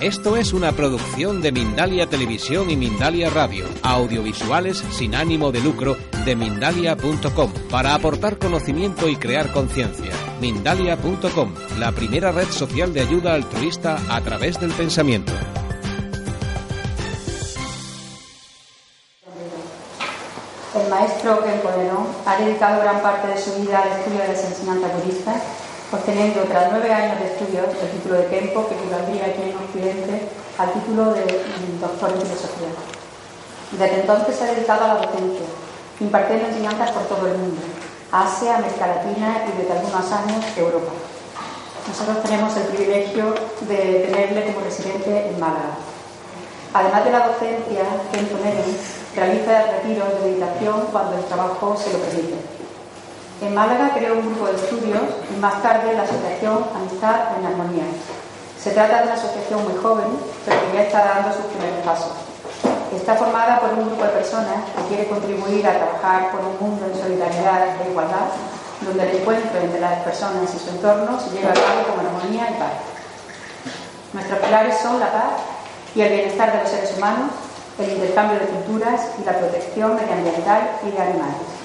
Esto es una producción de Mindalia Televisión y Mindalia Radio, audiovisuales sin ánimo de lucro de mindalia.com, para aportar conocimiento y crear conciencia. Mindalia.com, la primera red social de ayuda altruista a través del pensamiento. El maestro Ken ha dedicado gran parte de su vida al estudio de las enseñanzas obteniendo tras nueve años de estudios el título de Kempo, que equivaldría aquí en Occidente al título de doctor en filosofía. Desde entonces se ha dedicado a la docencia, impartiendo enseñanzas por todo el mundo, Asia, América Latina y desde algunos años Europa. Nosotros tenemos el privilegio de tenerle como residente en Málaga. Además de la docencia, Kempo Neri realiza retiros de meditación cuando el trabajo se lo permite. En Málaga creó un grupo de estudios y más tarde la asociación Amistad en Armonía. Se trata de una asociación muy joven, pero que ya está dando sus primeros pasos. Está formada por un grupo de personas que quiere contribuir a trabajar por un mundo en solidaridad e igualdad, donde el encuentro entre las personas y su entorno se lleva a cabo con armonía y paz. Nuestros pilares son la paz y el bienestar de los seres humanos, el intercambio de culturas y la protección medioambiental y de animales.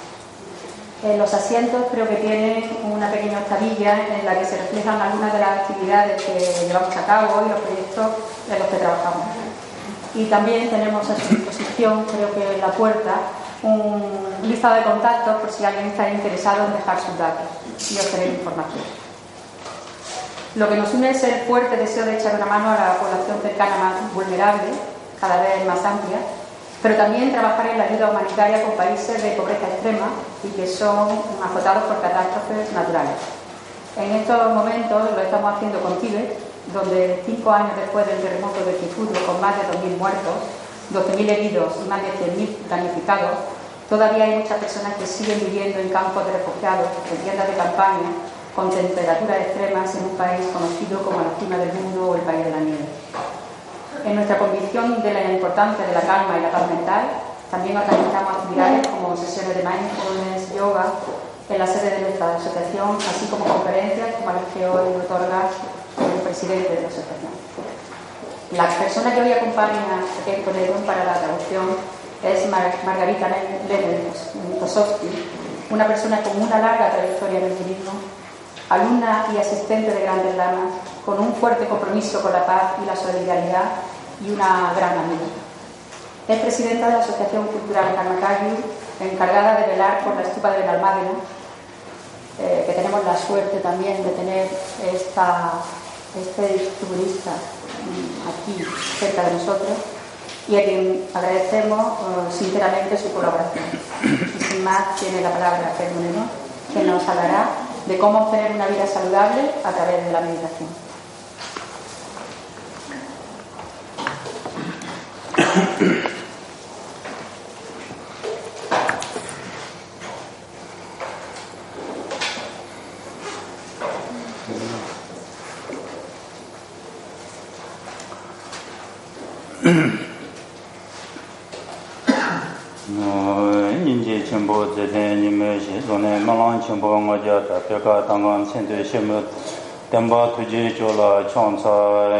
En los asientos creo que tienen una pequeña octavilla en la que se reflejan algunas de las actividades que llevamos a cabo y los proyectos en los que trabajamos. Y también tenemos a su disposición, creo que en la puerta, un listado de contactos por si alguien está interesado en dejar sus datos y obtener información. Lo que nos une es el fuerte deseo de echar una mano a la población cercana más vulnerable, cada vez más amplia, pero también trabajar en la ayuda humanitaria con países de pobreza extrema y que son azotados por catástrofes naturales. En estos momentos lo estamos haciendo con Tíbet, donde cinco años después del terremoto de Kifuru, con más de 2.000 muertos, 12.000 heridos y más de 100.000 damnificados, todavía hay muchas personas que siguen viviendo en campos de refugiados, en tiendas de campaña, con temperaturas extremas en un país conocido como la cima del mundo o el país de la nieve. En nuestra convicción de la importancia de la calma y la paz mental, también organizamos actividades como sesiones de mindfulness, yoga, en la sede de nuestra asociación, así como conferencias como las que hoy otorga el presidente de la asociación. La persona que hoy acompaña a Ken para la traducción es Margarita Lenentosovsky, una persona con una larga trayectoria en el budismo, alumna y asistente de grandes lamas, con un fuerte compromiso con la paz y la solidaridad y una gran amiga. Es presidenta de la Asociación Cultural Karmakayu, encargada de velar por la estupa de Benalmádena, eh, que tenemos la suerte también de tener esta, este turista mm, aquí cerca de nosotros y a quien agradecemos eh, sinceramente su colaboración. Y sin más, tiene la palabra Fernando, que nos hablará de cómo obtener una vida saludable a través de la meditación. ཁྱི དང དང དང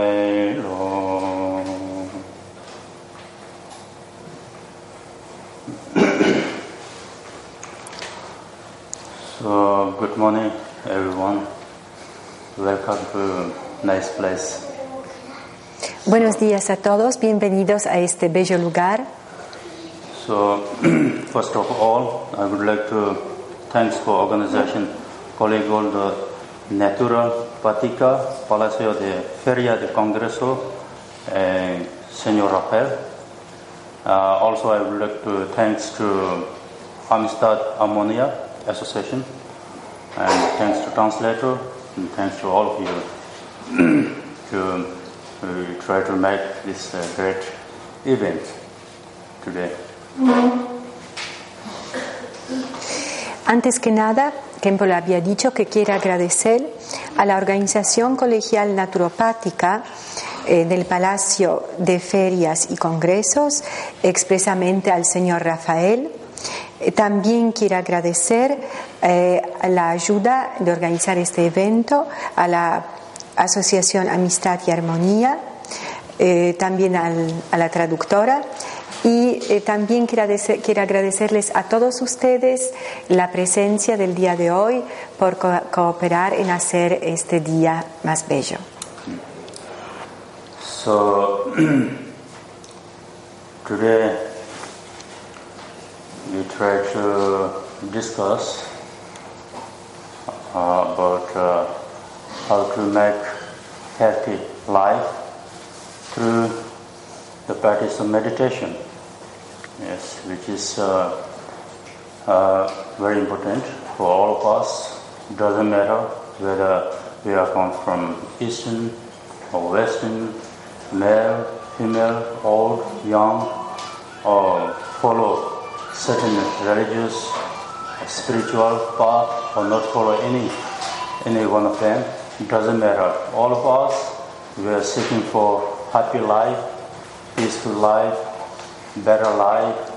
དང དང nice place. Buenos días a todos, bienvenidos a este bello lugar. So, first of all, I would like to thanks for organization colleague called the Natural Patica Palacio de Feria de Congreso, and Señor Rafael. Uh, also, I would like to thanks to Amistad Ammonia Association, and thanks to translator, and thanks to all of you to try to make this uh, great. Antes que nada, le había dicho que quiere agradecer a la Organización Colegial Naturopática eh, del Palacio de Ferias y Congresos, expresamente al señor Rafael. Eh, También quiere agradecer eh, la ayuda de organizar este evento a la Asociación Amistad y Armonía, eh, también al- a la traductora y eh, también quiero quiero agradecerles a todos ustedes la presencia del día de hoy por co- cooperar en hacer este día más bello. So today we try to discuss uh, about uh, how to make healthy life through the practice of meditation. Yes, which is uh, uh, very important for all of us. Doesn't matter whether we are come from Eastern or Western, male, female, old, young, or follow certain religious, spiritual path, or not follow any any one of them. It doesn't matter. All of us, we are seeking for happy life, peaceful life, better life,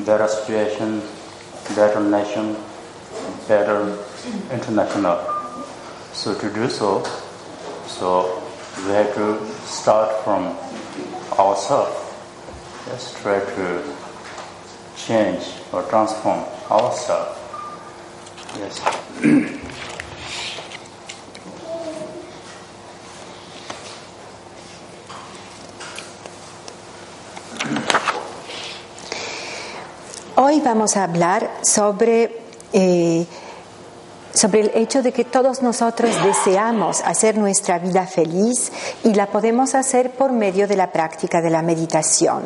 better situation, better nation, better international. So to do so, so we have to start from ourselves. Let's try to change or transform ourselves. Yes. Hoy vamos a hablar sobre, eh, sobre el hecho de que todos nosotros deseamos hacer nuestra vida feliz y la podemos hacer por medio de la práctica de la meditación.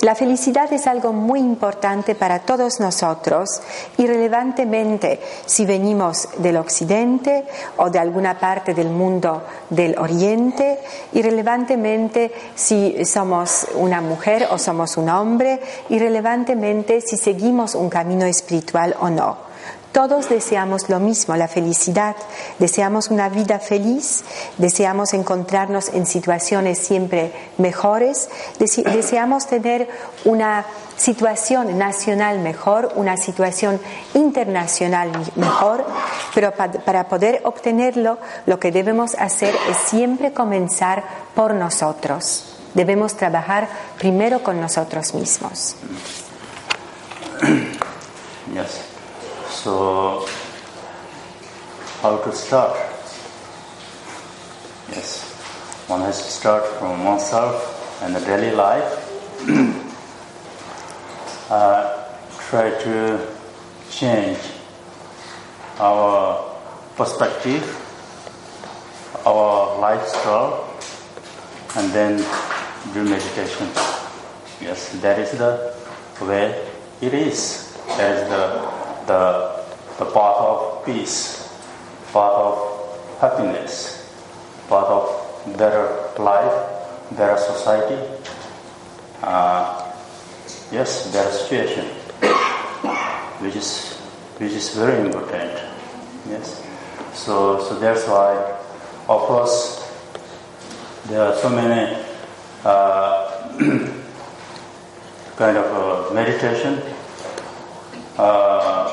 La felicidad es algo muy importante para todos nosotros, irrelevantemente si venimos del occidente o de alguna parte del mundo del oriente, irrelevantemente si somos una mujer o somos un hombre, irrelevantemente si seguimos un camino espiritual o no. Todos deseamos lo mismo, la felicidad. Deseamos una vida feliz, deseamos encontrarnos en situaciones siempre mejores, dese- deseamos tener una situación nacional mejor, una situación internacional mejor, pero pa- para poder obtenerlo lo que debemos hacer es siempre comenzar por nosotros. Debemos trabajar primero con nosotros mismos. So, how to start? Yes. One has to start from oneself and the daily life. uh, try to change our perspective, our lifestyle, and then do meditation. Yes, that is the way it is. That is the, the, the path of peace, path of happiness, path of better life, better society, uh, yes, better situation, which is, which is very important. Yes, so, so that's why, of course, there are so many uh, kind of uh, meditation. Uh,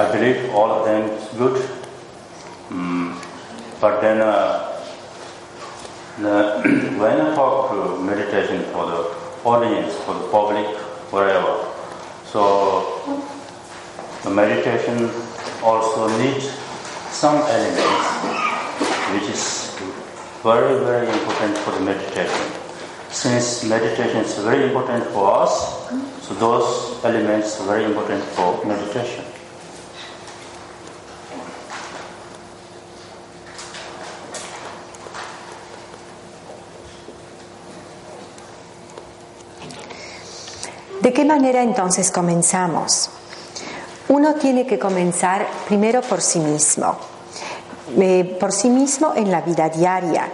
I believe all of them is good, Mm, but then uh, the, when I talk to meditation for the audience, for the public, wherever, so the meditation also needs some elements which is very, very important for the meditation. Since meditation is very important for us, so those elements are very important for meditation. ¿De qué manera entonces comenzamos? Uno tiene que comenzar primero por sí mismo, Eh, por sí mismo en la vida diaria.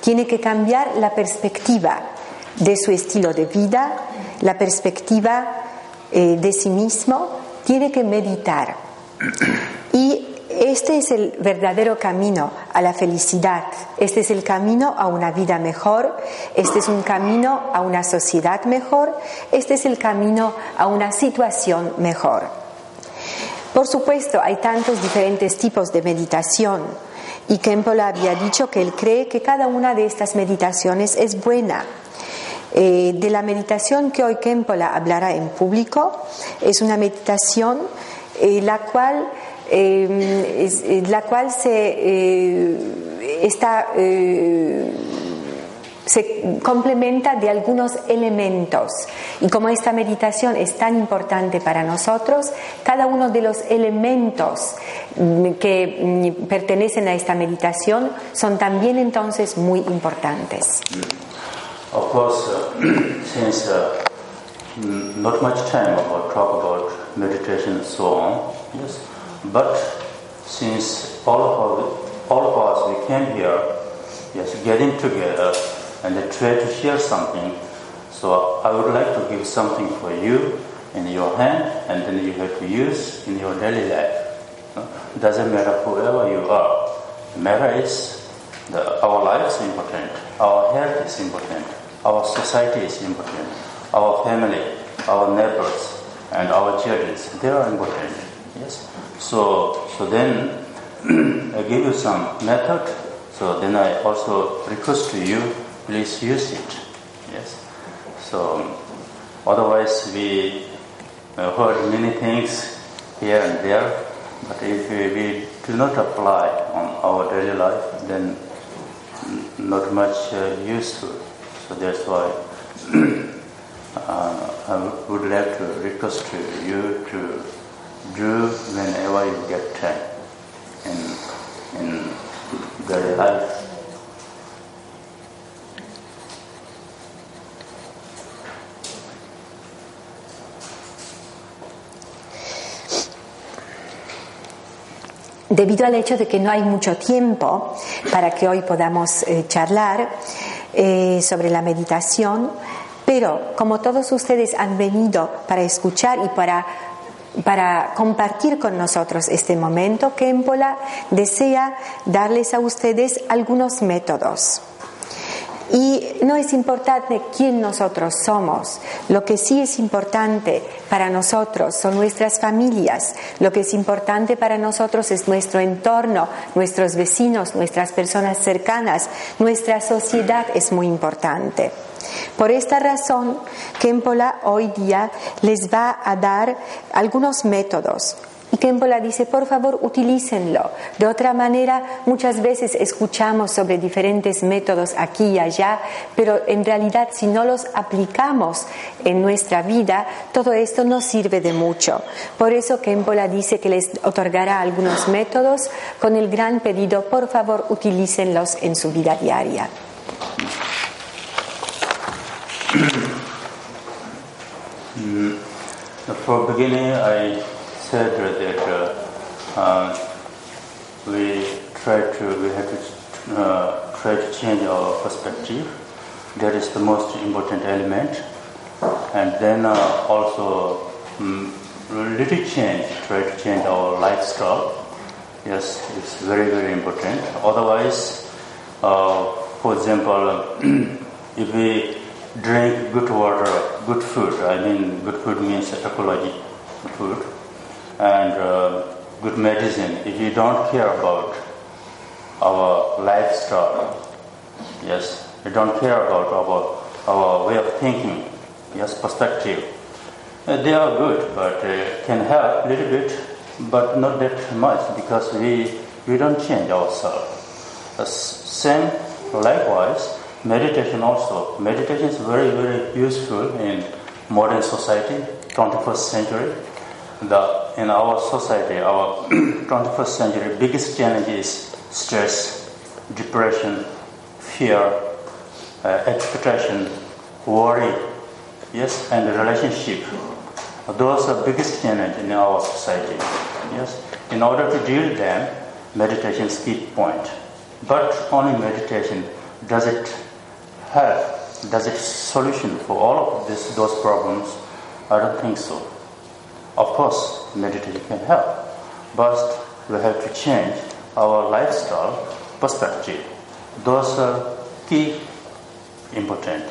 tiene que cambiar la perspectiva de su estilo de vida, la perspectiva eh, de sí mismo, tiene que meditar. Y este es el verdadero camino a la felicidad, este es el camino a una vida mejor, este es un camino a una sociedad mejor, este es el camino a una situación mejor. Por supuesto, hay tantos diferentes tipos de meditación y Kempola había dicho que él cree que cada una de estas meditaciones es buena. Eh, de la meditación que hoy Kempola hablará en público, es una meditación eh, la cual eh, la cual se está se complementa de algunos elementos. Y como esta meditación es tan importante para nosotros, cada uno de los elementos mm, que mm, pertenecen a esta meditación son también entonces muy importantes. Of course, uh, since uh, not much time about talk about meditation so on, yes, but since all of all of us we came here, yes, getting together and try to share something. So I would like to give something for you in your hand, and then you have to use in your daily life. It doesn't matter whoever you are. The matter is the, our life is important, our health is important, our society is important, our family, our neighbors, and our children, they are important. Yes. So, so then I give you some method. So then I also request to you, please use it. Yes. So otherwise we uh, heard many things here and there, but if we, we do not apply on our daily life, then not much uh, useful. So that's why uh, I would like to request to you to do whenever you get time in, in daily life. debido al hecho de que no hay mucho tiempo para que hoy podamos eh, charlar eh, sobre la meditación, pero como todos ustedes han venido para escuchar y para para compartir con nosotros este momento, Kempola desea darles a ustedes algunos métodos. Y no es importante quién nosotros somos. Lo que sí es importante para nosotros son nuestras familias. Lo que es importante para nosotros es nuestro entorno, nuestros vecinos, nuestras personas cercanas. Nuestra sociedad es muy importante. Por esta razón, Kempola hoy día les va a dar algunos métodos y Kempola dice, por favor, utilícenlo. De otra manera, muchas veces escuchamos sobre diferentes métodos aquí y allá, pero en realidad si no los aplicamos en nuestra vida, todo esto no sirve de mucho. Por eso Kempola dice que les otorgará algunos métodos con el gran pedido, por favor, utilícenlos en su vida diaria. Mm, for beginning, I said that uh, we try to we have to uh, try to change our perspective. That is the most important element, and then uh, also um, little change. Try to change our lifestyle. Yes, it's very very important. Otherwise, uh, for example, if we drink good water, good food. I mean, good food means ecology food and uh, good medicine, if you don't care about our lifestyle, yes, you don't care about our, our way of thinking, yes, perspective, uh, they are good, but uh, can help a little bit, but not that much because we, we don't change ourselves. The same, likewise, meditation also. Meditation is very, very useful in modern society, 21st century the, in our society, our 21st century, biggest challenge is stress, depression, fear, uh, expectation, worry, yes, and relationship. Those are biggest challenge in our society. Yes, in order to deal with them, meditation is key point. But only meditation does it help? Does it solution for all of this, those problems? I don't think so. Of course, meditation can help, but we have to change our lifestyle perspective. Those are key important.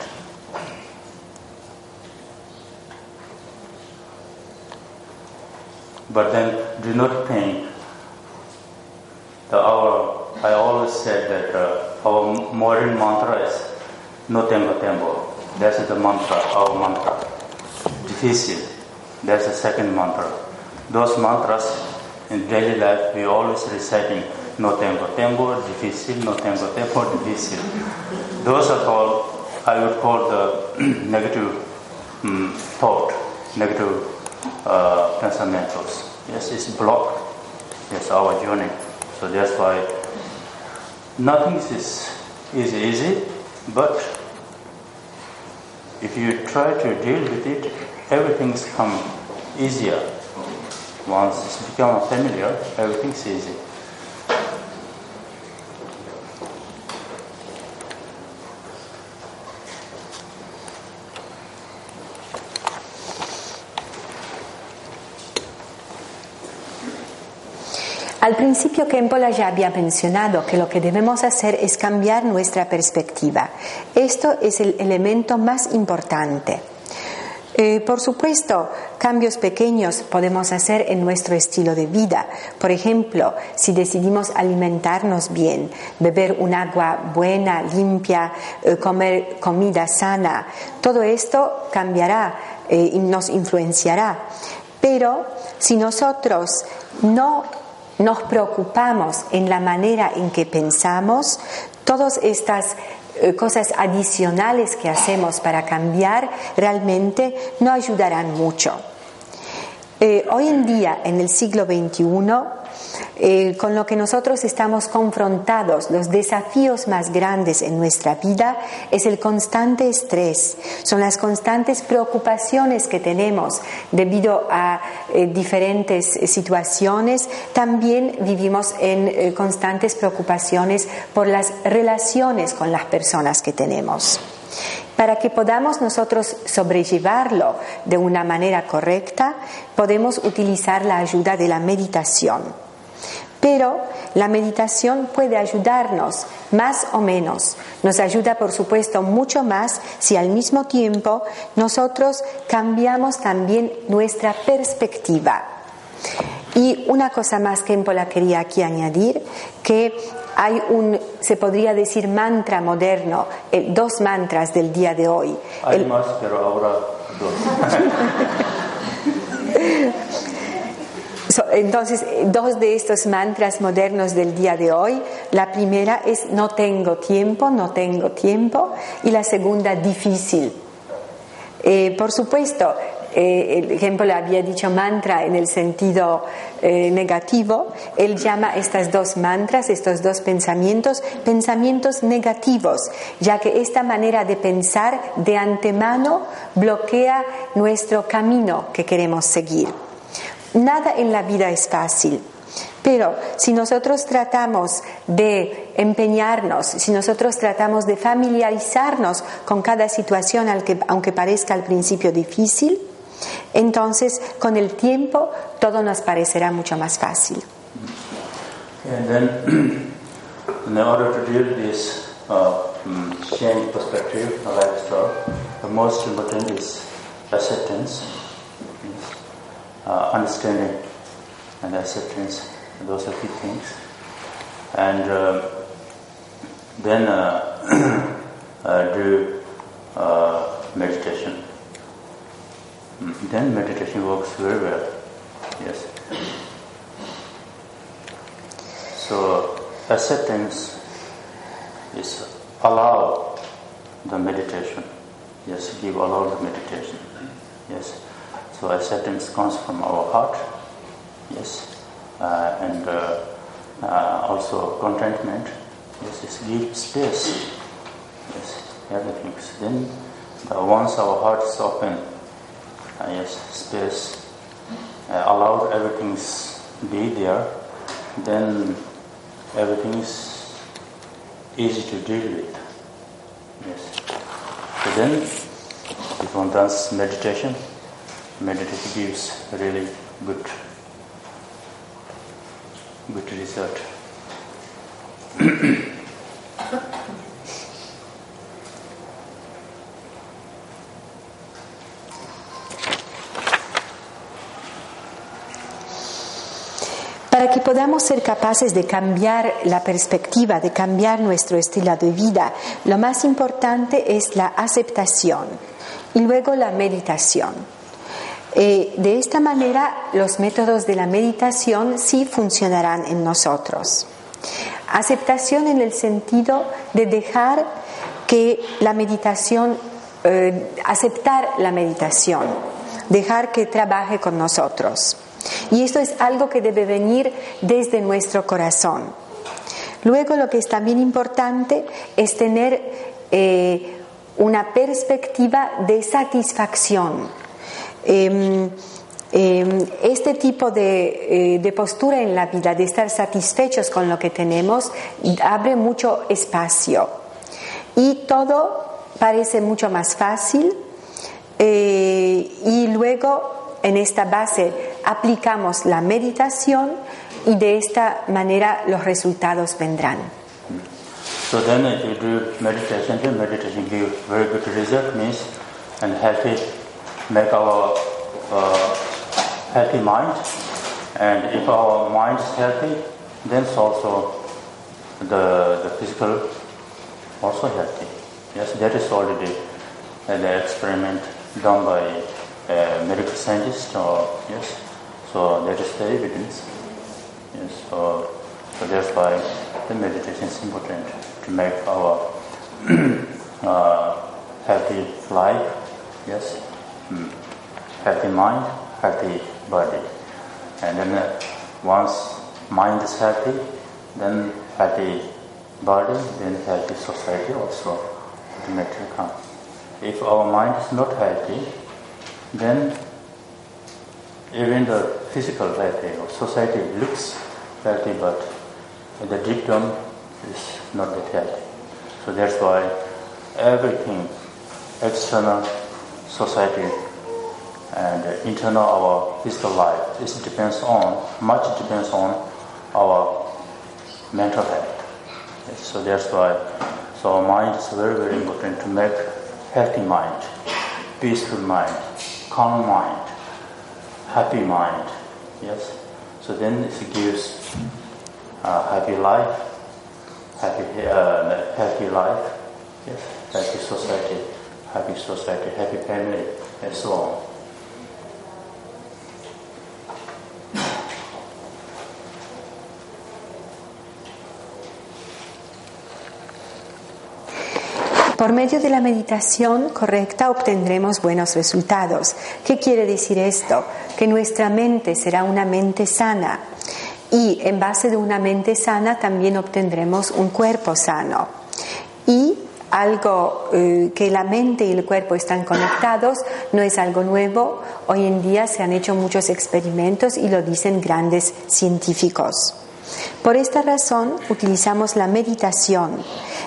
But then do not think the our I always said that uh, our modern mantra is no tempo tempo. That's the mantra, our mantra. Difficile. That's the second mantra. Those mantras in daily life we always reciting no tempo tempo, difficile, no tempo tempo, difficile. Those are called, I would call the negative um, thought, negative uh, pensamientos. Yes, it's blocked. Yes, our journey. So that's why nothing is, is easy, but if you try to deal with it, everything's come easier. Once it's become familiar, everything's easy. Principio Kempola ya había mencionado que lo que debemos hacer es cambiar nuestra perspectiva. Esto es el elemento más importante. Eh, por supuesto, cambios pequeños podemos hacer en nuestro estilo de vida. Por ejemplo, si decidimos alimentarnos bien, beber un agua buena, limpia, eh, comer comida sana, todo esto cambiará eh, y nos influenciará. Pero si nosotros no nos preocupamos en la manera en que pensamos, todas estas eh, cosas adicionales que hacemos para cambiar realmente no ayudarán mucho. Eh, hoy en día, en el siglo XXI, eh, con lo que nosotros estamos confrontados, los desafíos más grandes en nuestra vida es el constante estrés, son las constantes preocupaciones que tenemos debido a eh, diferentes situaciones. También vivimos en eh, constantes preocupaciones por las relaciones con las personas que tenemos. Para que podamos nosotros sobrellevarlo de una manera correcta, podemos utilizar la ayuda de la meditación. Pero la meditación puede ayudarnos más o menos. Nos ayuda, por supuesto, mucho más si al mismo tiempo nosotros cambiamos también nuestra perspectiva. Y una cosa más que la quería aquí añadir, que hay un, se podría decir, mantra moderno, eh, dos mantras del día de hoy. Hay más, pero ahora dos. entonces, dos de estos mantras modernos del día de hoy, la primera es no tengo tiempo, no tengo tiempo, y la segunda difícil. Eh, por supuesto, eh, el ejemplo le había dicho mantra en el sentido eh, negativo, él llama estas dos mantras, estos dos pensamientos, pensamientos negativos, ya que esta manera de pensar de antemano bloquea nuestro camino que queremos seguir. Nada en la vida es fácil. Pero si nosotros tratamos de empeñarnos, si nosotros tratamos de familiarizarnos con cada situación, aunque parezca al principio difícil, entonces con el tiempo todo nos parecerá mucho más fácil. And then, in order to deal this uh, mm, change perspective, lifestyle, the most important is acceptance. Uh, understanding and acceptance. Those are key things. And uh, then uh do uh, meditation. Mm, then meditation works very well. Yes. So acceptance is allow the meditation. Yes, give allow the meditation. Yes. So acceptance comes from our heart, yes, uh, and uh, uh, also contentment. Yes, is give space. Yes, everything. Then the, once our heart is open, uh, yes, space, uh, allow everything's be there, then everything is easy to deal with. Yes. So then, if one does meditation, meditation gives really good, good result. Para que podamos ser capaces de cambiar la perspectiva, de cambiar nuestro estilo de vida, lo más importante es la aceptación y luego la meditación. Eh, de esta manera, los métodos de la meditación sí funcionarán en nosotros. Aceptación en el sentido de dejar que la meditación, eh, aceptar la meditación, dejar que trabaje con nosotros. Y esto es algo que debe venir desde nuestro corazón. Luego lo que es también importante es tener eh, una perspectiva de satisfacción. Em, em, este tipo de, eh, de, postura en la vida, de estar satisfechos con lo que tenemos, abre mucho espacio y todo parece mucho más fácil eh, y luego en esta base aplicamos la meditación y de esta manera los resultados vendrán. So then if you do meditation, then meditation gives very good result means and healthy, make our uh, healthy mind. And if our mind is healthy, then also the, the physical also healthy. Yes, that is already the experiment done by a medical scientist or yes. So that is the evidence. Yes, so, so that's why the meditation is important to make our uh, healthy life, yes. Healthy mind, healthy body. And then uh, once mind is healthy, then healthy body, then healthy society also automatically comes. If our mind is not healthy, then even the physical healthy or society looks healthy, but the deep down is not that healthy. So that's why everything, external society and internal our physical life, this depends on, much depends on our mental health. So that's why, so our mind is very, very important to make healthy mind, peaceful mind, calm mind, happy mind. Yes. So then it gives a happy life, happy uh, happy life. Yes. Happy society, happy society, happy family, and so on. Por medio de la meditación correcta obtendremos buenos resultados. ¿Qué quiere decir esto? Que nuestra mente será una mente sana y en base de una mente sana también obtendremos un cuerpo sano. Y algo eh, que la mente y el cuerpo están conectados no es algo nuevo. Hoy en día se han hecho muchos experimentos y lo dicen grandes científicos. Por esta razón utilizamos la meditación.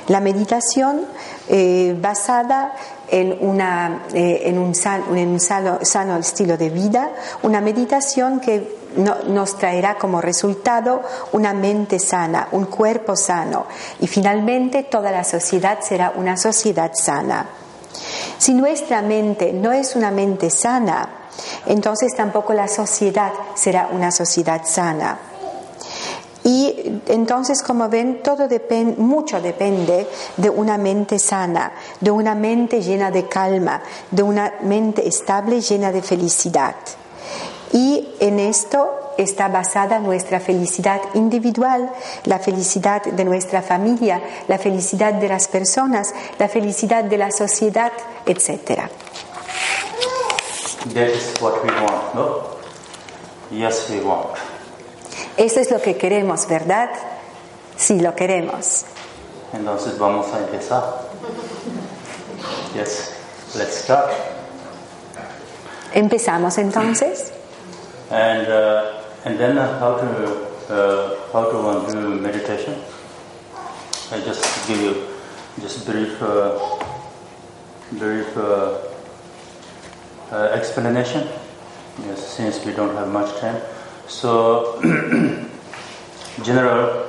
La meditación eh, basada en, una, eh, en un, en un sano, sano, estilo de vida, una meditación que no, nos traerá como resultado una mente sana, un cuerpo sano y finalmente toda la sociedad será una sociedad sana. Si nuestra mente no es una mente sana, entonces tampoco la sociedad será una sociedad sana. Y entonces, como ven, todo depende, mucho depende de una mente sana, de una mente llena de calma, de una mente estable llena de felicidad. Y en esto está basada nuestra felicidad individual, la felicidad de nuestra familia, la felicidad de las personas, la felicidad de la sociedad, etc. That is what we want, no? Yes, we want. Eso es lo que queremos, ¿verdad? Sí, lo queremos. Entonces vamos a empezar. Yes, let's start. Empezamos entonces. And uh, and then uh, how to uh, how to one do meditation? I just give you just brief uh, brief uh, uh, explanation. Yes, since we don't have much time. So, general,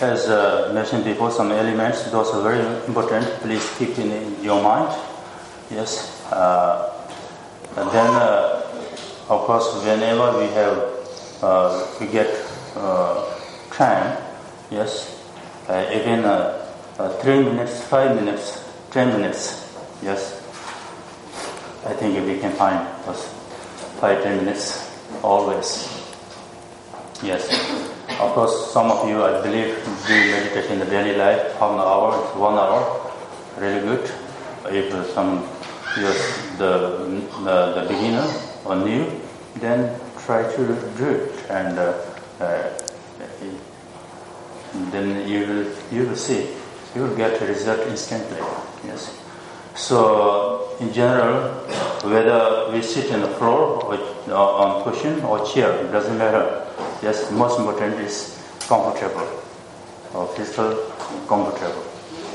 as mentioned before, some elements, those are very important. Please keep in your mind. Yes. And then, of course, whenever we have, uh, we get uh, time, yes, uh, even uh, uh, three minutes, five minutes, ten minutes, yes. I think if we can find those five, ten minutes always. Yes. Of course, some of you, I believe, do meditation in the daily life, half an hour, one hour, really good. If some yes, the, the, the beginner or then try to do it, and uh, uh, then you will you will see you will get a result instantly. Yes. So in general, whether we sit on the floor or uh, on cushion or chair, it doesn't matter. Yes, most important is comfortable or physical comfortable.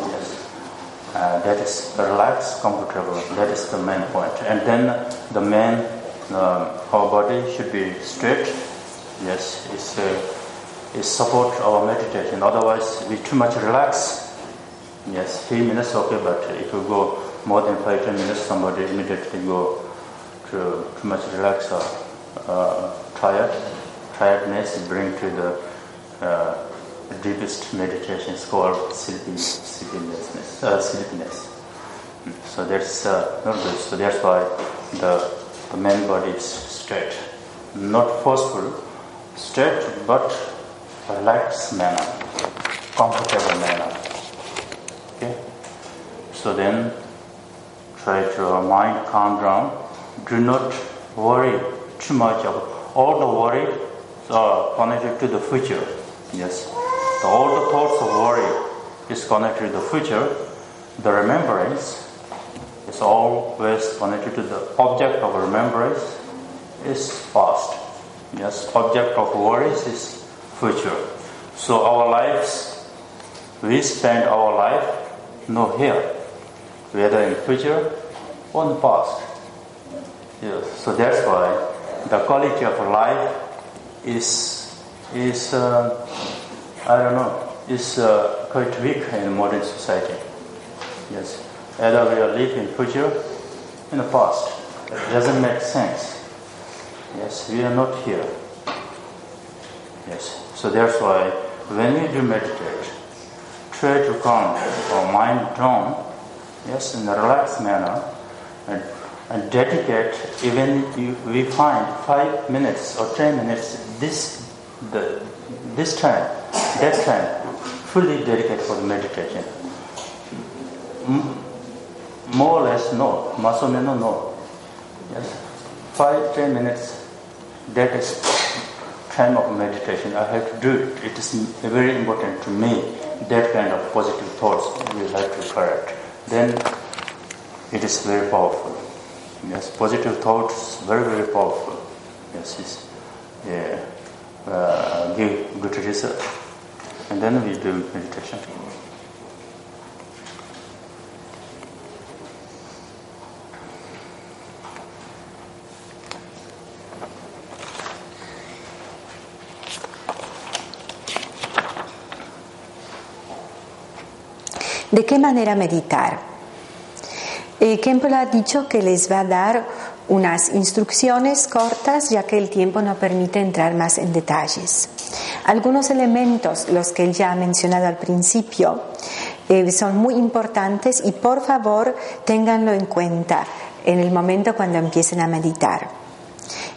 Yes. Uh, that is relaxed, comfortable. That is the main point. And then the main, um, our body should be straight. Yes, it's, uh, it support our meditation. Otherwise, we too much relax. Yes, few minutes okay, but if you go more than five ten minutes, somebody immediately go to too much relax or uh, tired. Tiredness bring to the uh, deepest meditation is called sleepiness, sleepiness, uh, sleepiness. So that's uh, not good. So that's why the, the main body is straight, not forceful, straight, but relaxed manner, comfortable manner. Okay. So then, try to mind calm down. Do not worry too much of all the worry are connected to the future. Yes. All the thoughts of worry is connected to the future. The remembrance is always connected to the object of remembrance is past. Yes, object of worries is future. So our lives, we spend our life no here, whether in future or in past. Yes, so that's why the quality of life is is. Uh, I don't know, is uh, quite weak in modern society. Yes, either we are living in future, in the past. It doesn't make sense. Yes, we are not here. Yes, so that's why when we do meditate, try to calm our mind down, yes, in a relaxed manner, and, and dedicate. Even if we find five minutes or ten minutes, this the this time that time fully dedicated for the meditation. More or less, no. Masomeno, no. Yes. Five, ten minutes, that is time of meditation. I have to do it. It is very important to me. That kind of positive thoughts we have to correct. Then it is very powerful. Yes, positive thoughts, very, very powerful. Yes, it's, yeah, uh, give good result and then we do meditation. ¿De qué manera meditar? Eh, ha dicho que les va a dar unas instrucciones cortas ya que el tiempo no permite entrar más en detalles. Algunos elementos, los que él ya ha mencionado al principio, eh, son muy importantes y por favor ténganlo en cuenta en el momento cuando empiecen a meditar.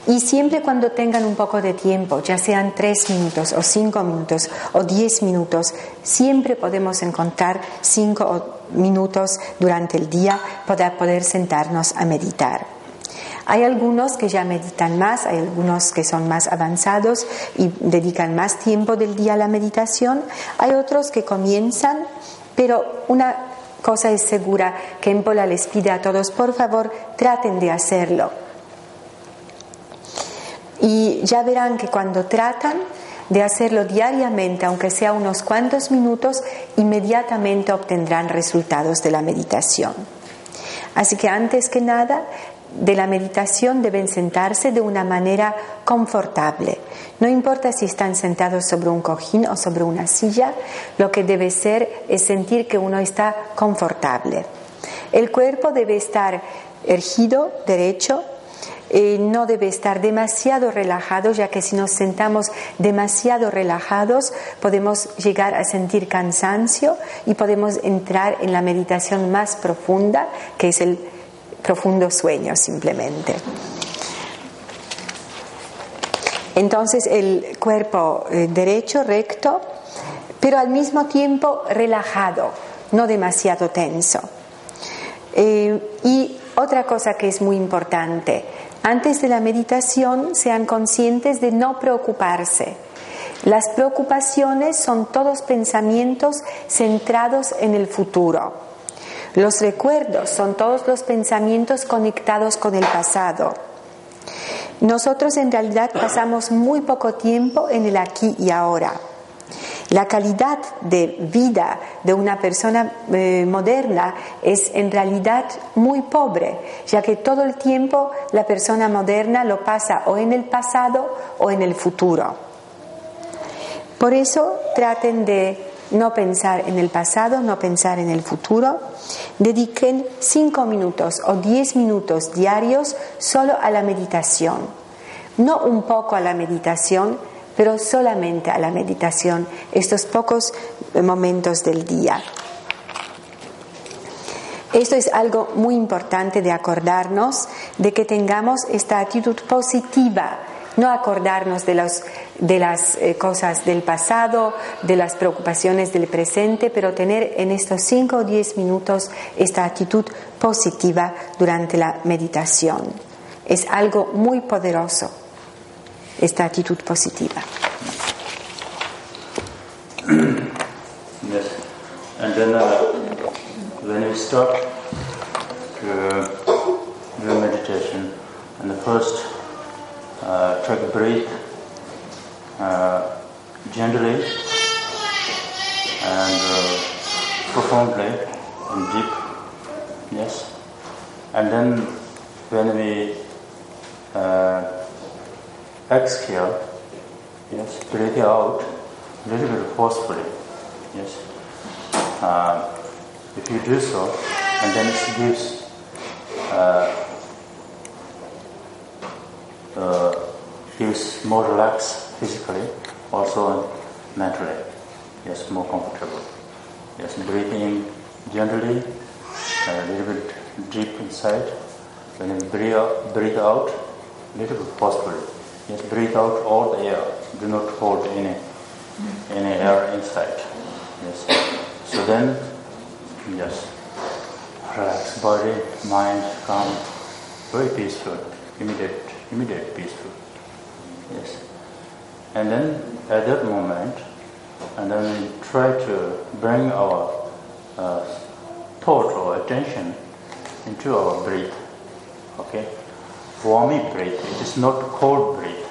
Y siempre cuando tengan un poco de tiempo, ya sean tres minutos o cinco minutos o diez minutos, siempre podemos encontrar cinco minutos durante el día para poder sentarnos a meditar. Hay algunos que ya meditan más, hay algunos que son más avanzados y dedican más tiempo del día a la meditación, hay otros que comienzan, pero una cosa es segura, que Empola les pide a todos, por favor, traten de hacerlo. Y ya verán que cuando tratan, de hacerlo diariamente, aunque sea unos cuantos minutos, inmediatamente obtendrán resultados de la meditación. Así que antes que nada, de la meditación deben sentarse de una manera confortable. No importa si están sentados sobre un cojín o sobre una silla, lo que debe ser es sentir que uno está confortable. El cuerpo debe estar ergido, derecho, eh, no debe estar demasiado relajado, ya que si nos sentamos demasiado relajados podemos llegar a sentir cansancio y podemos entrar en la meditación más profunda, que es el profundo sueño simplemente. Entonces el cuerpo eh, derecho, recto, pero al mismo tiempo relajado, no demasiado tenso. Eh, y otra cosa que es muy importante, antes de la meditación sean conscientes de no preocuparse. Las preocupaciones son todos pensamientos centrados en el futuro. Los recuerdos son todos los pensamientos conectados con el pasado. Nosotros en realidad pasamos muy poco tiempo en el aquí y ahora. La calidad de vida de una persona eh, moderna es en realidad muy pobre, ya que todo el tiempo la persona moderna lo pasa o en el pasado o en el futuro. Por eso traten de no pensar en el pasado, no pensar en el futuro. Dediquen cinco minutos o diez minutos diarios solo a la meditación. No un poco a la meditación, pero solamente a la meditación, estos pocos momentos del día. Esto es algo muy importante de acordarnos, de que tengamos esta actitud positiva no acordarnos de, de las eh, cosas del pasado, de las preocupaciones del presente, pero tener en estos 5 o 10 minutos esta actitud positiva durante la meditación. Es algo muy poderoso, esta actitud positiva. Yes. And then uh, when we start to do meditation, and the first uh, try to breathe uh, gently and uh, profoundly and deep. Yes. And then when we uh, exhale, yes, breathe out a little bit forcefully. Yes. Uh, if you do so, and then it gives uh, uh, feels more relaxed physically, also mentally. Yes, more comfortable. Yes, breathing gently, a little bit deep inside. When you breathe out, breathe out, a little bit forcefully. Yes, breathe out all the air. Do not hold any any air inside. Yes. So then, yes, relax body, mind, calm, very peaceful, immediate immediate peaceful. Yes. And then at that moment, and then we try to bring our uh, thought or attention into our breath. Okay? Warmy breath. It is not cold breath.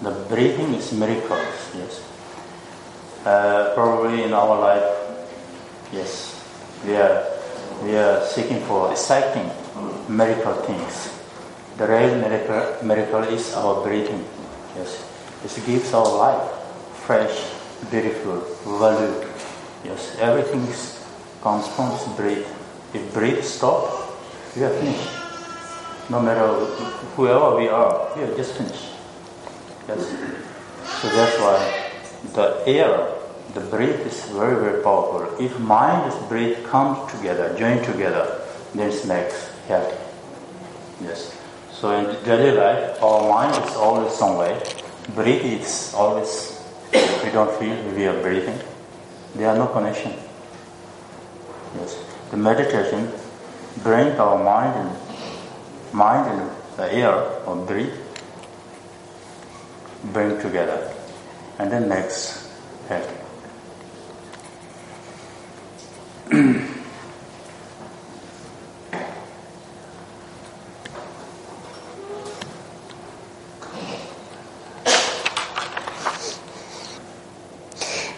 The breathing is miracles. Yes. Uh, probably in our life, yes, we are we are seeking for exciting miracle things. The real miracle, miracle is our breathing. Yes, it gives our life fresh, beautiful, value. Yes, everything comes from this breath. If breath stop, we are finished. No matter whoever we are, we are just finished. Yes. So that's why the air, the breath is very, very powerful. If mind and breath come together, join together, then it makes healthy. Yes. So in daily life, our mind is always somewhere. Breath is always, we don't feel we are breathing. There are no connection. Yes. The meditation brings our mind and mind and the air or breathe bring together and then makes healthy.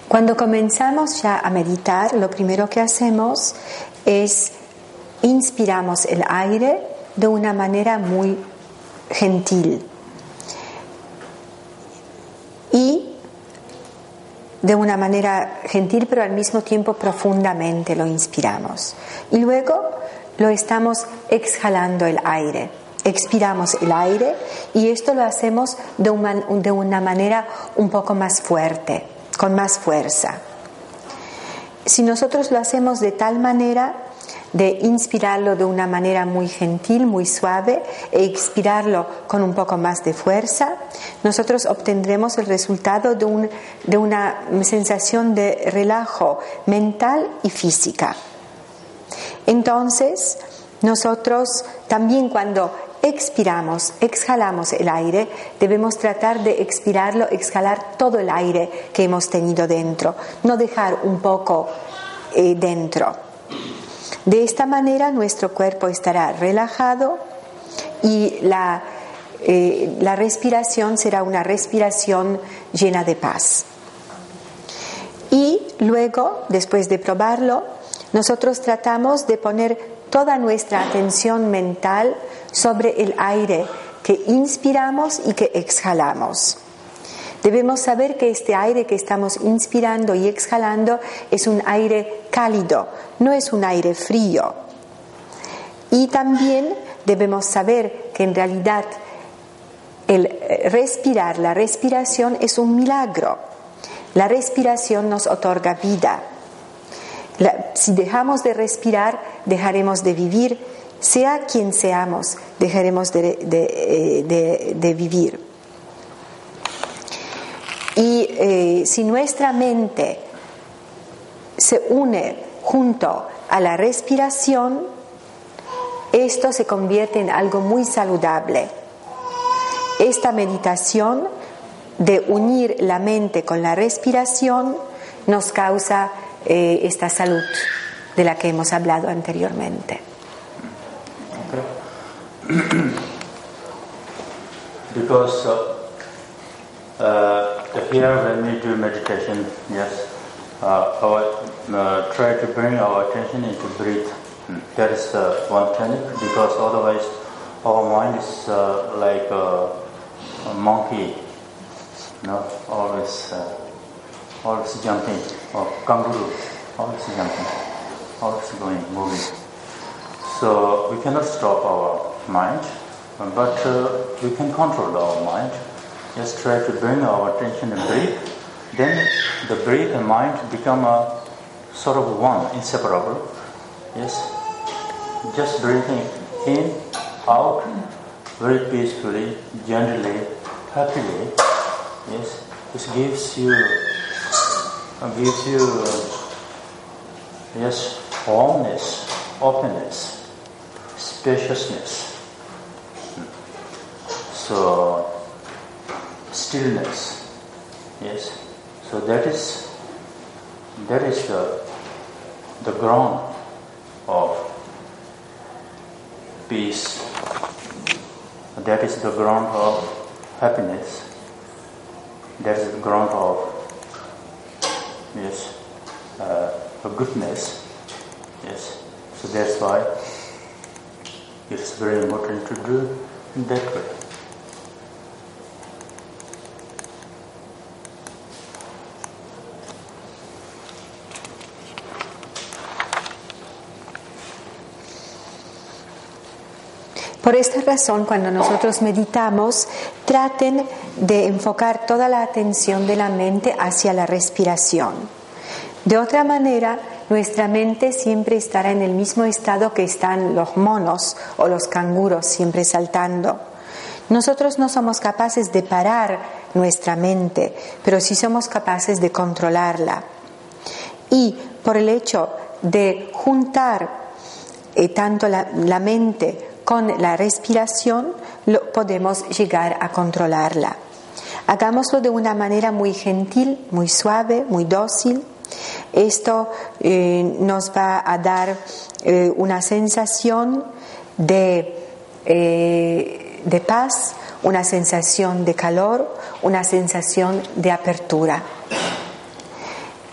Cuando comenzamos ya a meditar, lo primero que hacemos es inspiramos el aire de una manera muy gentil y de una manera gentil pero al mismo tiempo profundamente lo inspiramos. Y luego lo estamos exhalando el aire. Expiramos el aire y esto lo hacemos de una, de una manera un poco más fuerte, con más fuerza. Si nosotros lo hacemos de tal manera de inspirarlo de una manera muy gentil, muy suave e expirarlo con un poco más de fuerza, nosotros obtendremos el resultado de, de una sensación de relajo mental y física. Entonces, nosotros también cuando expiramos, exhalamos el aire, debemos tratar de expirarlo, exhalar todo el aire que hemos tenido dentro, no dejar un poco eh, dentro. De esta manera nuestro cuerpo estará relajado y la, eh, la respiración será una respiración llena de paz. Y luego, después de probarlo, nosotros tratamos de poner toda nuestra atención mental sobre el aire que inspiramos y que exhalamos. Debemos saber que este aire que estamos inspirando y exhalando es un aire cálido, no es un aire frío. Y también debemos saber que en realidad el eh, respirar, la respiración es un milagro. La respiración nos otorga vida. si dejamos de respirar, dejaremos de vivir, sea quien seamos, dejaremos de, eh, vivir. Y eh, si nuestra mente se une junto a la respiración, esto se convierte en algo muy saludable. Esta meditación de unir la mente con la respiración nos causa eh, esta salud de la que hemos hablado anteriormente. Uh, uh, here when we do meditation, yes, uh, our, uh, try to bring our attention into breath. Hmm. That is uh, one technique because otherwise our mind is uh, like a, a, monkey, know, always, uh, always jumping, or kangaroo, always jumping, always going, moving. So we cannot stop our mind, but uh, we can control our mind just try to bring our attention and breath. Then the breath and mind become a sort of one, inseparable. Yes. Just breathing in, out, very peacefully, gently, happily. Yes. This gives you uh, gives you uh, yes warmness, openness, spaciousness. So stillness. Yes. So that is that is the the ground of peace. That is the ground of happiness. That is the ground of yes uh, goodness. Yes. So that's why it's very important to do in that way. Por esta razón, cuando nosotros meditamos, traten de enfocar toda la atención de la mente hacia la respiración. De otra manera, nuestra mente siempre estará en el mismo estado que están los monos o los canguros, siempre saltando. Nosotros no somos capaces de parar nuestra mente, pero sí somos capaces de controlarla. Y por el hecho de juntar eh, tanto la, la mente con la respiración lo, podemos llegar a controlarla. Hagámoslo de una manera muy gentil, muy suave, muy dócil. Esto eh, nos va a dar eh, una sensación de, eh, de paz, una sensación de calor, una sensación de apertura.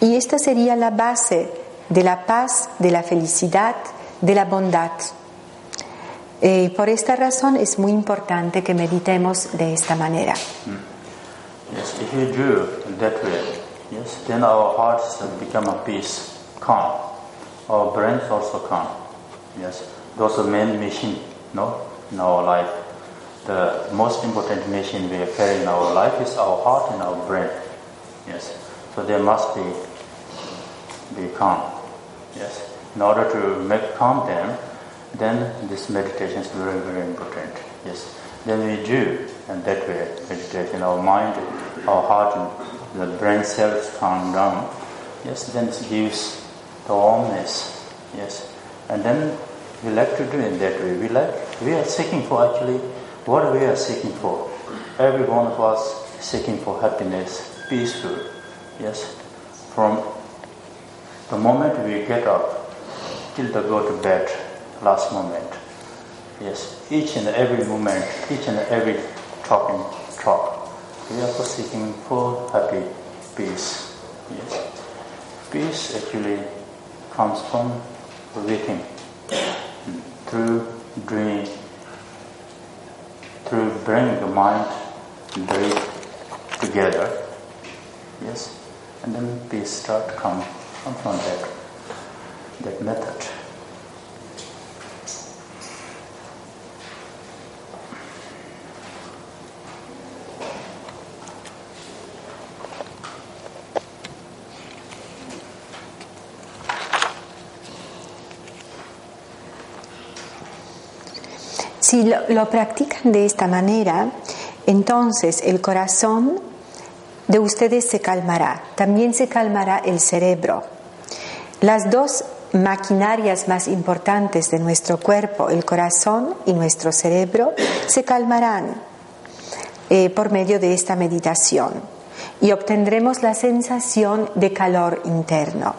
Y esta sería la base de la paz, de la felicidad, de la bondad. Eh, por esta razón es muy importante que meditemos de esta manera. Yes, if you do that way, yes, then our hearts become a peace, calm. Our brains also calm. Yes, those are main mission, no, in our life. The most important mission we carry in our life is our heart and our brain. Yes, so they must be be calm. Yes, in order to make calm them, then this meditation is very very important. Yes, then we do and that way meditation. Our mind, our heart, the brain cells calm down. Yes, then it gives the warmness. Yes, and then we like to do it that way. We like we are seeking for actually what we are seeking for. Every one of us seeking for happiness, peaceful. Yes, from the moment we get up till the go to bed, last moment. Yes, each and every moment, each and every talking talk, we are seeking for happy peace. Yes, peace actually comes from within hmm. through dream, through bringing the mind and breathe together. Yes, and then peace start come, come from that that method. Si lo, practican de esta manera, entonces el corazón de ustedes se calmará, también se calmará el cerebro. Las dos maquinarias más importantes de nuestro cuerpo, el corazón y nuestro cerebro, se calmarán eh, por medio de esta meditación y obtendremos la sensación de calor interno.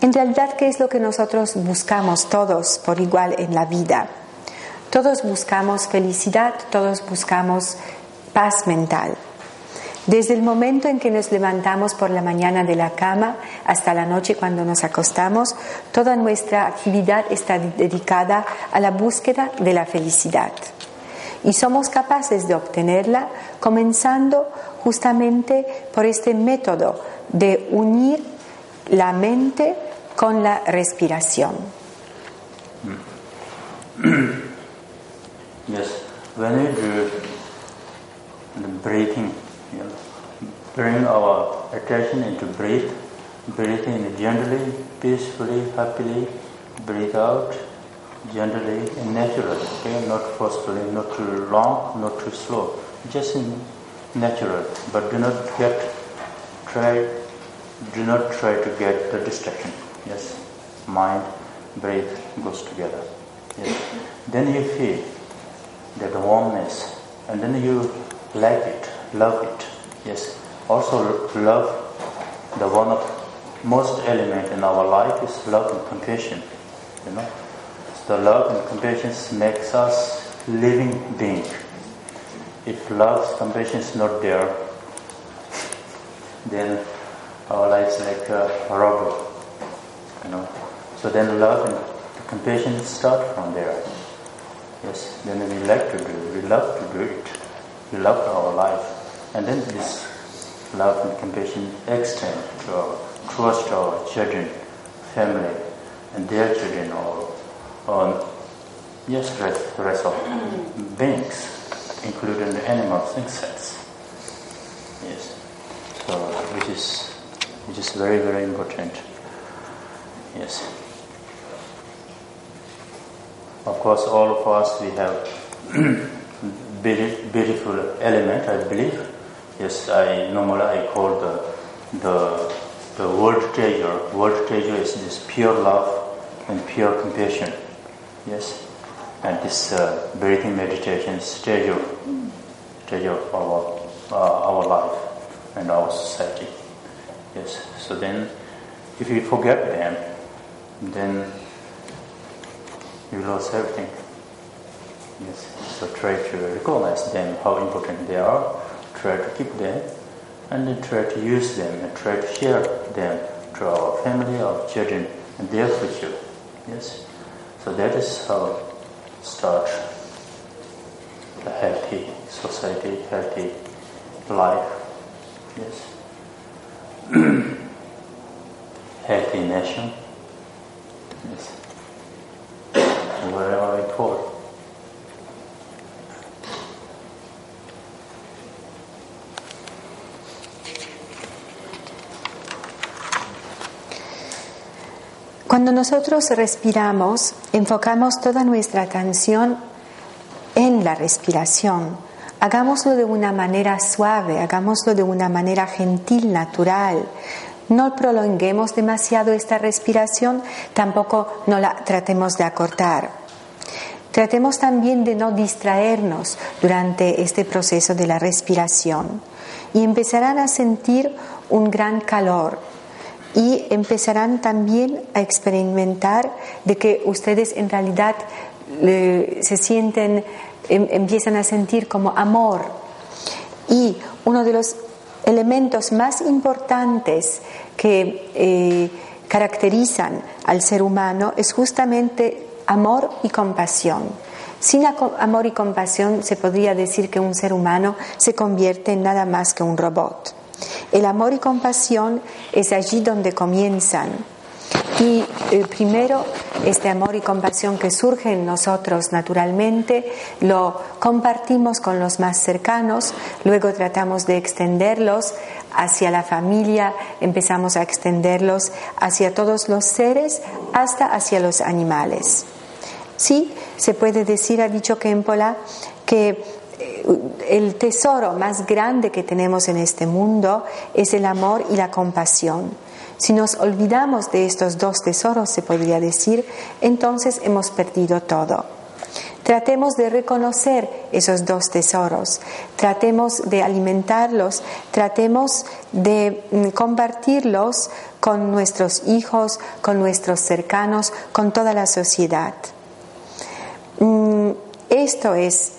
En realidad, ¿qué es lo que nosotros buscamos todos por igual en la vida? Todos buscamos felicidad, todos buscamos paz mental. Desde el momento en que nos levantamos por la mañana de la cama hasta la noche cuando nos acostamos, toda nuestra actividad está dedicada a la búsqueda de la felicidad. Y somos capaces de obtenerla comenzando justamente por este método de unir la mente con la respiración. Yes, when we do the breathing, you know, bring our attention into breathe, breathe in gently, peacefully, happily, breathe out gently and naturally, okay? not forcefully, not too long, not too slow, just in natural. But do not get try, do not try to get the distraction. Yes, mind, breath goes together. Yes. Then you feel that warmness, and then you like it, love it. Yes. Also love, the one of most element in our life is love and compassion. You know, the love and compassion makes us living being. If love, compassion is not there, then our life is like a robot. You know, so then love and compassion start from there. Yes, then we like to do, it, we love to do it. We love our life. And then this love and compassion extend to our, towards our children, family, and their children, or, or yes, rest, rest of beings, including the animals, insects. Yes, so which is which is very very important. Yes. Of course, all of us we have beautiful element, I believe. Yes, I normally I call the the the world treasure. World treasure is this pure love and pure compassion. Yes, and this uh, breathing meditation is treasure, treasure of our uh, our life and our society. Yes, so then if we forget them, then you lose everything. Yes, so try to recognize them, how important they are, try to keep them, and then try to use them and try to share them to our family, our children, and their future. Yes. So that is how start a healthy society, healthy life. Yes. healthy nation. Cuando nosotros respiramos, enfocamos toda nuestra atención en la respiración. Hagámoslo de una manera suave, hagámoslo de una manera gentil, natural. No prolonguemos demasiado esta respiración, tampoco no la tratemos de acortar. Tratemos también de no distraernos durante este proceso de la respiración y empezarán a sentir un gran calor, y empezarán también a experimentar de que ustedes en realidad se sienten, em, empiezan a sentir como amor. Y uno de los elementos más importantes que eh, caracterizan al ser humano es justamente amor y compasión. Sin amor y compasión se podría decir que un ser humano se convierte en nada más que un robot. El amor y compasión es allí donde comienzan. Y eh, primero, este amor y compasión que surge en nosotros naturalmente, lo compartimos con los más cercanos, luego tratamos de extenderlos hacia la familia, empezamos a extenderlos hacia todos los seres, hasta hacia los animales. Sí, se puede decir, ha dicho Kempola, que el tesoro más grande que tenemos en este mundo es el amor y la compasión. Si nos olvidamos de estos dos tesoros, se podría decir, entonces hemos perdido todo. Tratemos de reconocer esos dos tesoros, tratemos de alimentarlos, tratemos de mm, compartirlos con nuestros hijos, con nuestros cercanos, con toda la sociedad. Mm, esto es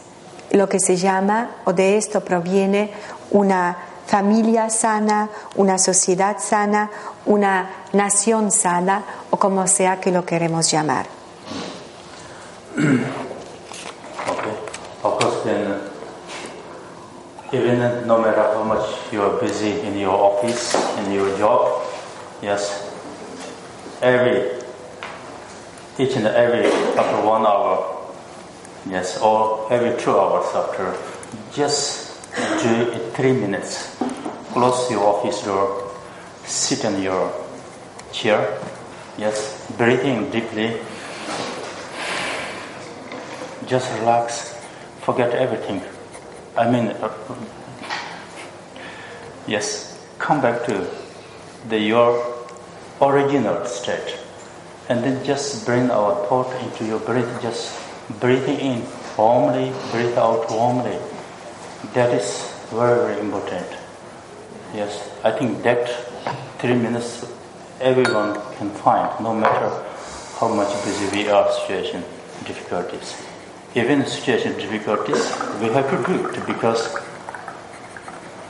lo que se llama, o de esto proviene, una familia sana, una sociedad sana, una nación sana, o como sea que lo queremos llamar. Okay. Of course, then, even no matter how much you are busy in your office, in your job, yes, every, each and every after one hour, Yes, or every two hours after. Just do it three minutes. Close your office door, sit in your chair. Yes, breathing deeply. Just relax, forget everything. I mean, uh, yes, come back to the your original state, and then just bring our thought into your breath. Just breathing in warmly, breathe out warmly. That is very, very important. Yes, I think that three minutes everyone can find, no matter how much busy we are, situation difficulties. Even situation difficulties, we have to do it because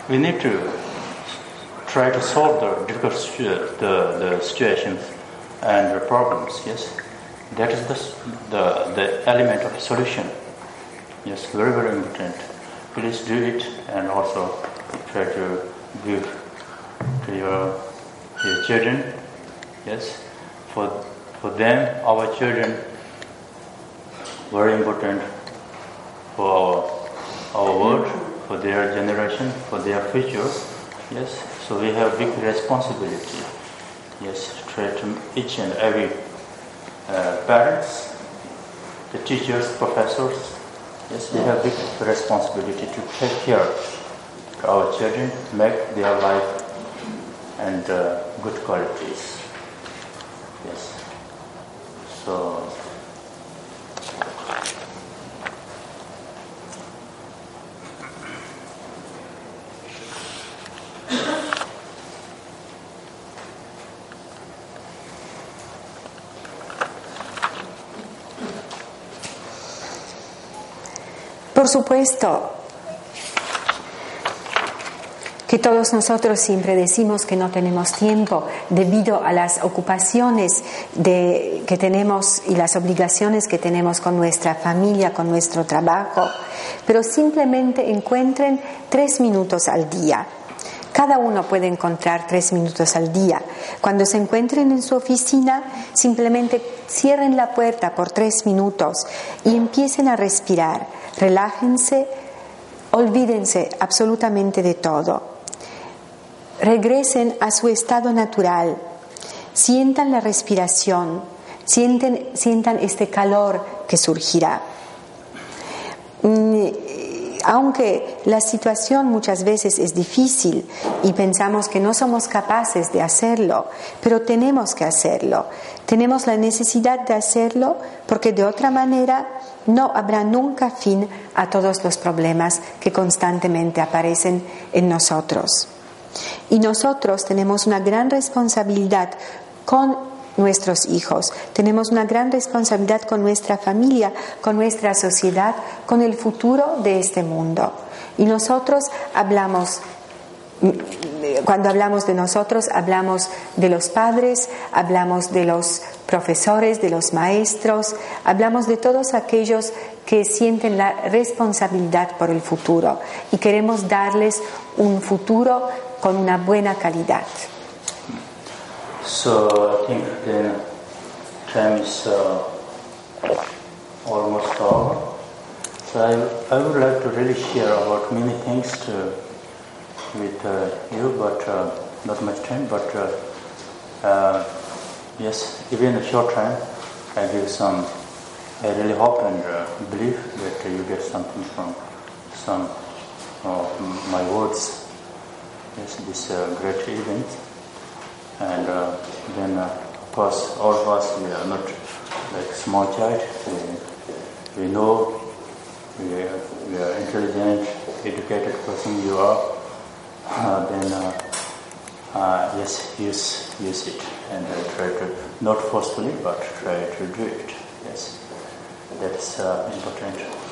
we need to try to solve the difficult the, the situations and the problems. Yes. That is the, the, the element of solution. Yes, very, very important. Please do it and also try to give to your, your children. Yes, for, for them, our children, very important for our, our world, for their generation, for their future. Yes, so we have big responsibility. Yes, try to each and every uh, parents, the teachers, professors, yes, we have big responsibility to take care of our children, make their life and uh, good qualities. Yes. So Por supuesto que todos nosotros siempre decimos que no tenemos tiempo debido a las ocupaciones que tenemos y las obligaciones que tenemos con nuestra familia, con nuestro trabajo, pero simplemente encuentren tres minutos al día. Cada uno puede encontrar tres minutos al día. Cuando se encuentren en su oficina, simplemente cierren la puerta por tres minutos y empiecen a respirar. Relájense, olvídense absolutamente de todo. Regresen a su estado natural, sientan la respiración, sienten, sientan este calor que surgirá. Mm, aunque la situación muchas veces es difícil y pensamos que no somos capaces de hacerlo, pero tenemos que hacerlo. Tenemos la necesidad de hacerlo porque de otra manera no habrá nunca fin a todos los problemas que constantemente aparecen en nosotros. Y nosotros tenemos una gran responsabilidad con nuestros hijos, tenemos una gran responsabilidad con nuestra familia, con nuestra sociedad, con el futuro de este mundo. Y nosotros hablamos cuando hablamos de nosotros, hablamos de los padres, hablamos de los profesores, de los maestros, hablamos de todos aquellos que sienten la responsabilidad por el futuro y queremos darles un futuro con una buena calidad. So I think the time is uh, almost over. So I, I would like to really share about many things to, with uh, you, but uh, not much time. But uh, uh, yes, even a short time, I give some. I really hope and uh, believe that you get something from some of my words. Yes, this great event. And uh, then, uh, of course, all of us, we are not like small child. We, we know we are, we are intelligent, educated person you are. Uh, then, uh, uh, yes, use, use it and try to, not forcefully, but try to do it. Yes, that's important.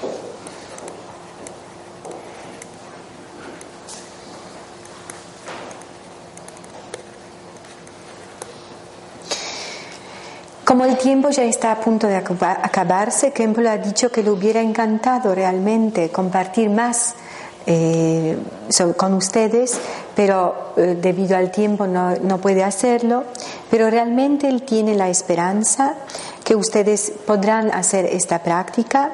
Como el tiempo ya está a punto de acabarse, Kemple ha dicho que le hubiera encantado realmente compartir más eh, con ustedes, pero eh, debido al tiempo no, no, puede hacerlo. Pero realmente él tiene la esperanza que ustedes podrán hacer esta práctica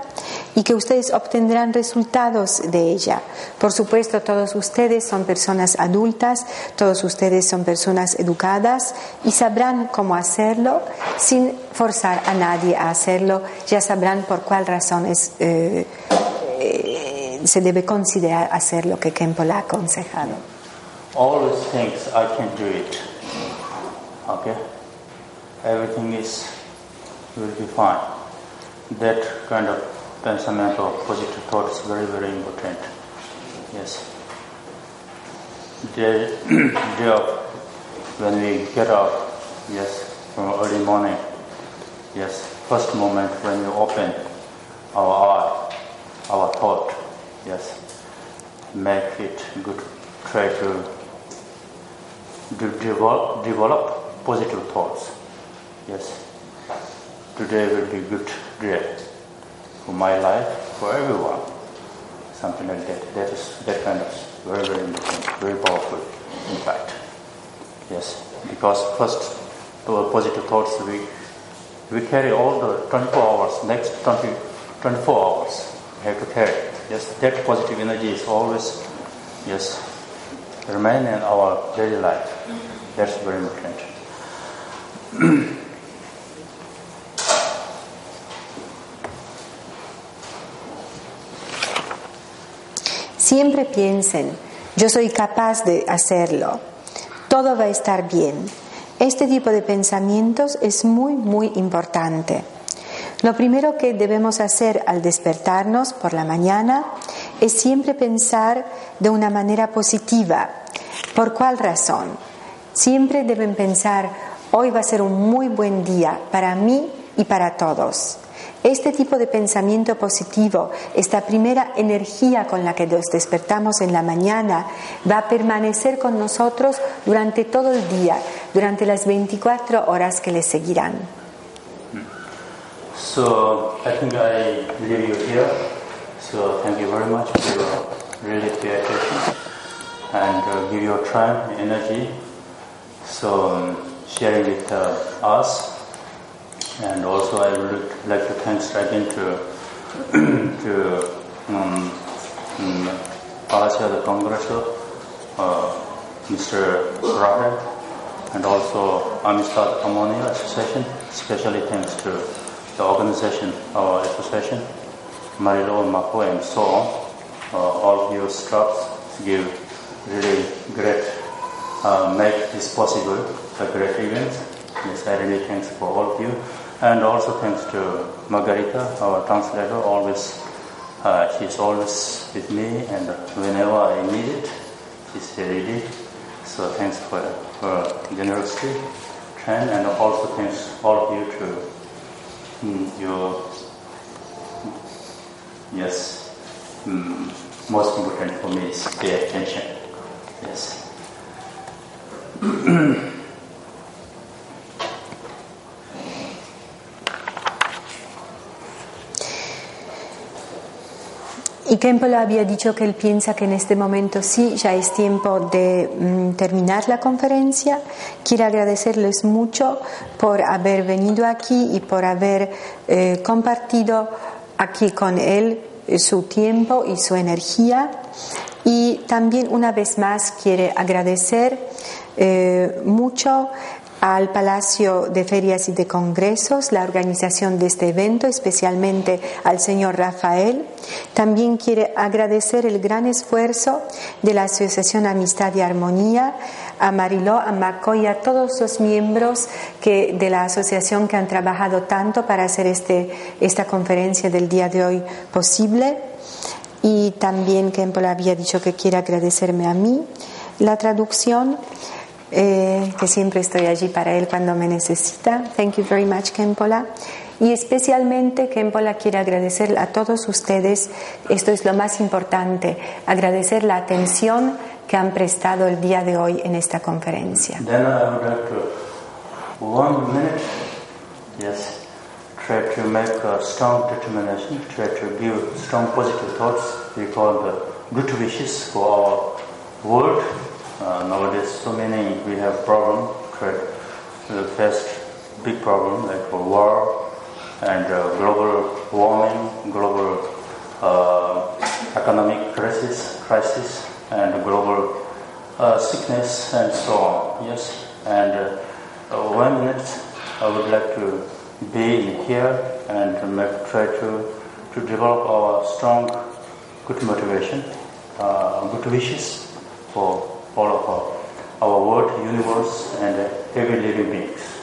y que ustedes obtendrán resultados de ella. Por supuesto, todos ustedes son personas adultas, todos ustedes son personas educadas y sabrán cómo hacerlo sin forzar a nadie a hacerlo. Ya sabrán por cuál razón es, eh, eh, se debe considerar hacer lo que Kempo le ha aconsejado. All these things I can do it. Okay? Everything is will be fine. That kind of pensament or positive thought is very, very important. Yes. Day, day of when we get up, yes, from early morning, yes, first moment when we open our eye, our thought, yes, make it good, try to develop, develop positive thoughts, yes. Today will be good day for my life, for everyone. Something like that. That is that kind of very, very important, very powerful, impact. Yes, because first, our positive thoughts we we carry all the 24 hours, next 20, 24 hours we have to carry. Yes, that positive energy is always, yes, remain in our daily life. That's very important. Siempre piensen, yo soy capaz de hacerlo, todo va a estar bien. Este tipo de pensamientos es muy, muy importante. Lo primero que debemos hacer al despertarnos por la mañana es siempre pensar de una manera positiva. ¿Por cuál razón? Siempre deben pensar, hoy va a ser un muy buen día para mí y para todos. Este tipo de pensamiento positivo, esta primera energía con la que nos despertamos en la mañana, va a permanecer con nosotros durante todo el día, durante las 24 horas que le seguirán. So I think I leave you here. So thank you very much for your really pay attention and uh, give your time, energy. So um, sharing with uh, us. And also I would like to thanks again to to um, um, Palacio de Congreso, uh, Mr. Rahel, and also Amistad Ammonia Association. Especially thanks to the organization, our association, Marilo Mako and so on. Uh, all of your staff give really great, uh, make this possible, a great event. Yes, I really thanks for all of you. And also thanks to Margarita, our translator, always, uh, she's always with me and whenever I need it, she's ready. So thanks for her generosity, Tran, and also thanks all of you to mm, your, yes, mm, most important for me is pay attention. Yes. Y Kempel había dicho que él piensa que en este momento sí, ya es tiempo de mm, terminar la conferencia. Quiero agradecerles mucho por haber venido aquí y por haber eh, compartido aquí con él eh, su tiempo y su energía. Y también una vez más quiere agradecer eh, mucho al Palacio de Ferias y de Congresos, la organización de este evento, especialmente al señor Rafael. También quiere agradecer el gran esfuerzo de la Asociación Amistad y Armonía, a Mariló, a Maco y a todos los miembros que, de la asociación que han trabajado tanto para hacer este, esta conferencia del día de hoy posible. Y también Kempel había dicho que quiere agradecerme a mí la traducción eh, que siempre estoy allí para él cuando me necesita. Thank you very much, Kempola. Y especialmente Kempola quiere agradecer a todos ustedes, esto es lo más importante, agradecer la atención que han prestado el día de hoy en esta conferencia. Then I would like to, one minute, yes, try to make a strong determination, try to give strong positive thoughts, we call the good wishes for our world. Uh, nowadays, so many we have problem, The first big problem like war and uh, global warming, global uh, economic crisis, crisis, and global uh, sickness and so on. Yes, and uh, uh, one minute I would like to be here and make, try to to develop our strong, good motivation, uh, good wishes for all of our, our world, universe, and every living beings.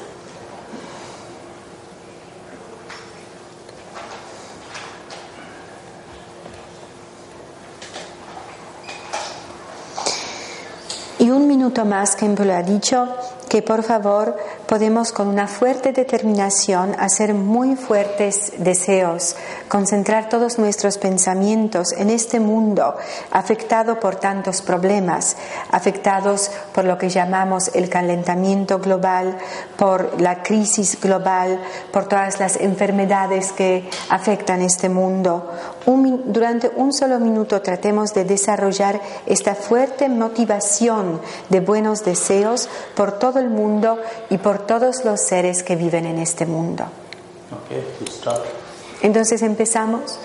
Y un minuto más, ha dicho que por favor podemos con una fuerte determinación hacer muy fuertes deseos, concentrar todos nuestros pensamientos en este mundo afectado por tantos problemas, afectados por lo que llamamos el calentamiento global, por la crisis global, por todas las enfermedades que afectan este mundo. durante un solo minuto tratemos de desarrollar esta fuerte motivación de buenos deseos por todo el mundo y por todos los seres que viven en este mundo. Okay. Entonces empezamos.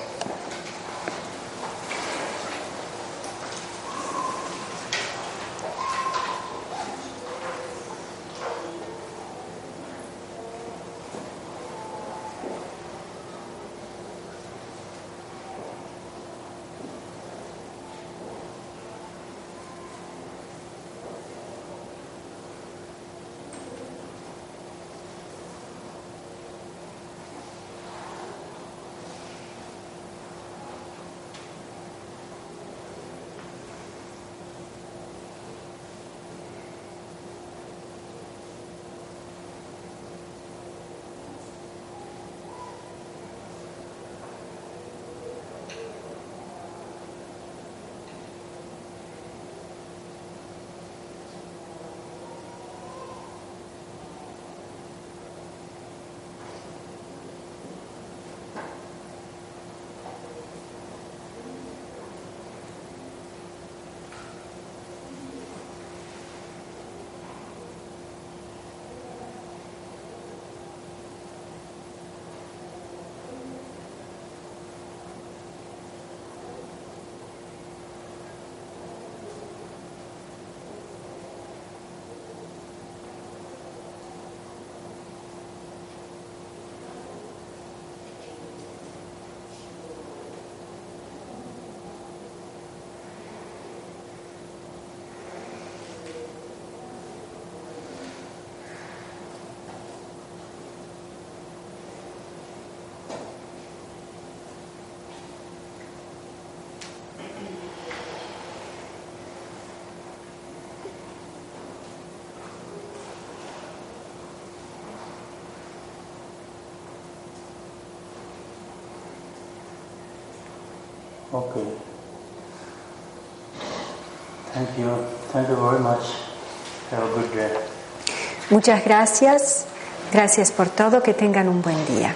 Okay. Thank you. Thank you very much. Have a good day. Muchas gracias. Gracias por todo. Que tengan un buen día.